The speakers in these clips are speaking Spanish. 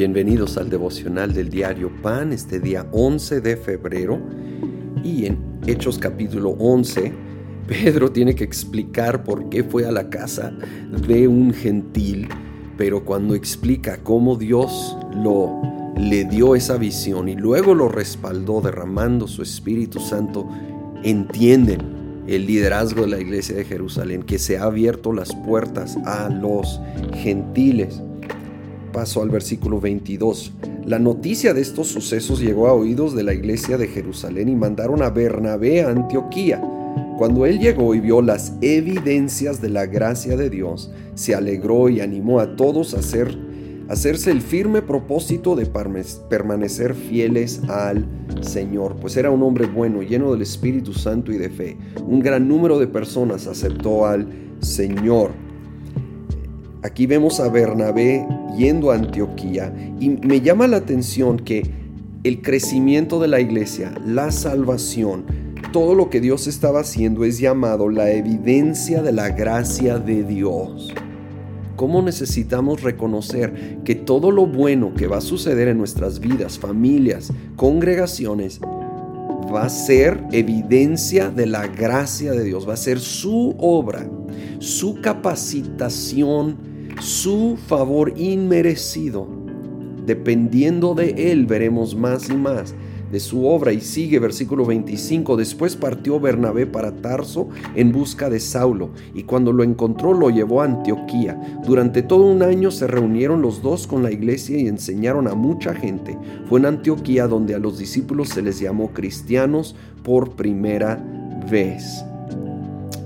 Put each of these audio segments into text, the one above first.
Bienvenidos al devocional del diario Pan, este día 11 de febrero. Y en Hechos capítulo 11, Pedro tiene que explicar por qué fue a la casa de un gentil, pero cuando explica cómo Dios lo le dio esa visión y luego lo respaldó derramando su Espíritu Santo, entienden el liderazgo de la iglesia de Jerusalén, que se ha abierto las puertas a los gentiles. Paso al versículo 22. La noticia de estos sucesos llegó a oídos de la iglesia de Jerusalén y mandaron a Bernabé a Antioquía. Cuando él llegó y vio las evidencias de la gracia de Dios, se alegró y animó a todos a hacer, hacerse el firme propósito de permanecer fieles al Señor, pues era un hombre bueno, lleno del Espíritu Santo y de fe. Un gran número de personas aceptó al Señor. Aquí vemos a Bernabé yendo a Antioquía y me llama la atención que el crecimiento de la iglesia, la salvación, todo lo que Dios estaba haciendo es llamado la evidencia de la gracia de Dios. ¿Cómo necesitamos reconocer que todo lo bueno que va a suceder en nuestras vidas, familias, congregaciones, va a ser evidencia de la gracia de Dios, va a ser su obra, su capacitación su favor inmerecido. Dependiendo de Él veremos más y más de su obra. Y sigue versículo 25. Después partió Bernabé para Tarso en busca de Saulo, y cuando lo encontró lo llevó a Antioquía. Durante todo un año se reunieron los dos con la iglesia y enseñaron a mucha gente. Fue en Antioquía donde a los discípulos se les llamó cristianos por primera vez.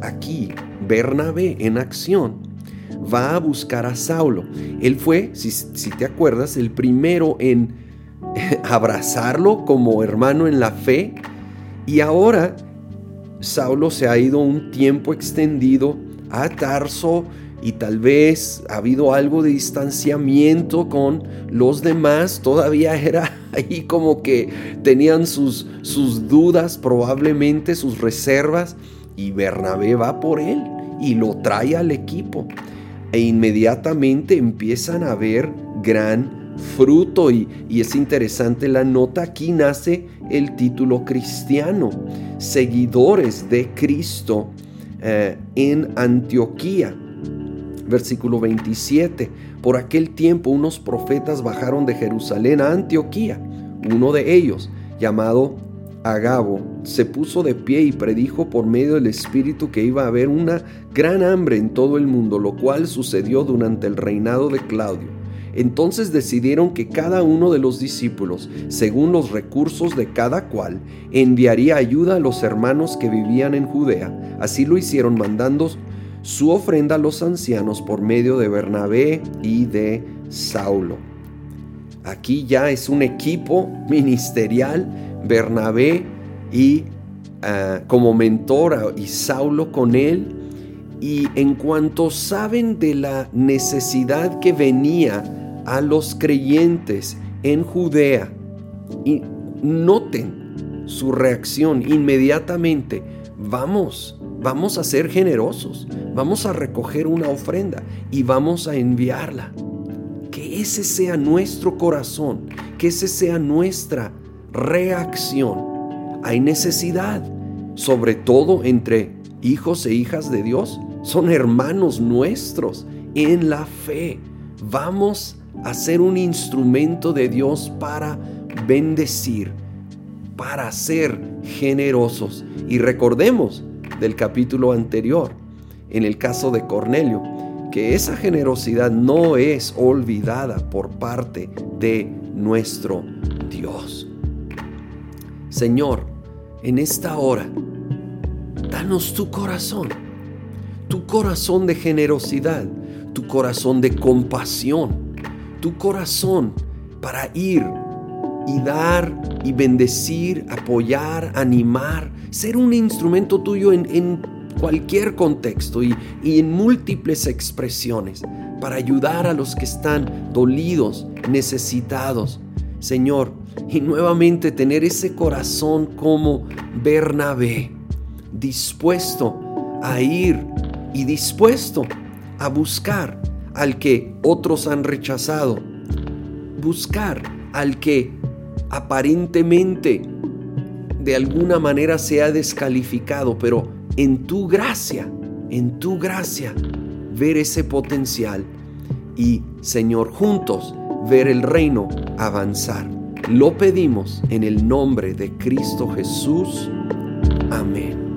Aquí, Bernabé en acción va a buscar a Saulo. Él fue, si, te acuerdas, el primero en abrazarlo como hermano en la fe. Y ahora Saulo se ha ido un tiempo extendido a Tarso y tal vez ha habido algo de distanciamiento con los demás, todavía era ahí como que tenían sus, sus dudas, probablemente sus reservas, y Bernabé va por él y lo trae al equipo e inmediatamente empiezan a ver gran fruto y, es interesante la nota, aquí nace el título cristiano, seguidores de Cristo eh, en Antioquía. Versículo 27, por aquel tiempo unos profetas bajaron de Jerusalén a Antioquía, uno de ellos, llamado Agabo se puso de pie y predijo por medio del Espíritu que iba a haber una gran hambre en todo el mundo, lo cual sucedió durante el reinado de Claudio. Entonces decidieron que cada uno de los discípulos, según los recursos de cada cual, enviaría ayuda a los hermanos que vivían en Judea. Así lo hicieron mandando su ofrenda a los ancianos por medio de Bernabé y de Saulo. Aquí ya es un equipo ministerial Bernabé y ah, como mentor y Saulo con él. Y en cuanto saben de la necesidad que venía a los creyentes en Judea, y noten su reacción inmediatamente, vamos, vamos a ser generosos, vamos a recoger una ofrenda y vamos a enviarla. Que ese sea nuestro corazón, que ese sea nuestra reacción. Hay necesidad, sobre todo entre hijos e hijas de Dios. Son hermanos nuestros en la fe. Vamos a ser un instrumento de Dios para bendecir, para ser generosos. Y recordemos del capítulo anterior, en el caso de Cornelio, que esa generosidad no es olvidada por parte de nuestro Dios. Señor, en esta hora, danos tu corazón, tu corazón de generosidad, tu corazón de compasión, tu corazón para ir y dar y bendecir, apoyar, animar, ser un instrumento tuyo en, cualquier contexto y, en múltiples expresiones para ayudar a los que están dolidos, necesitados. Señor, y nuevamente tener ese corazón como Bernabé, dispuesto a ir y dispuesto a buscar al que otros han rechazado. buscar al que aparentemente de alguna manera se ha descalificado, pero en tu gracia, en tu gracia, ver ese potencial y, Señor, juntos ver el reino avanzar. Lo pedimos en el nombre de Cristo Jesús. Amén.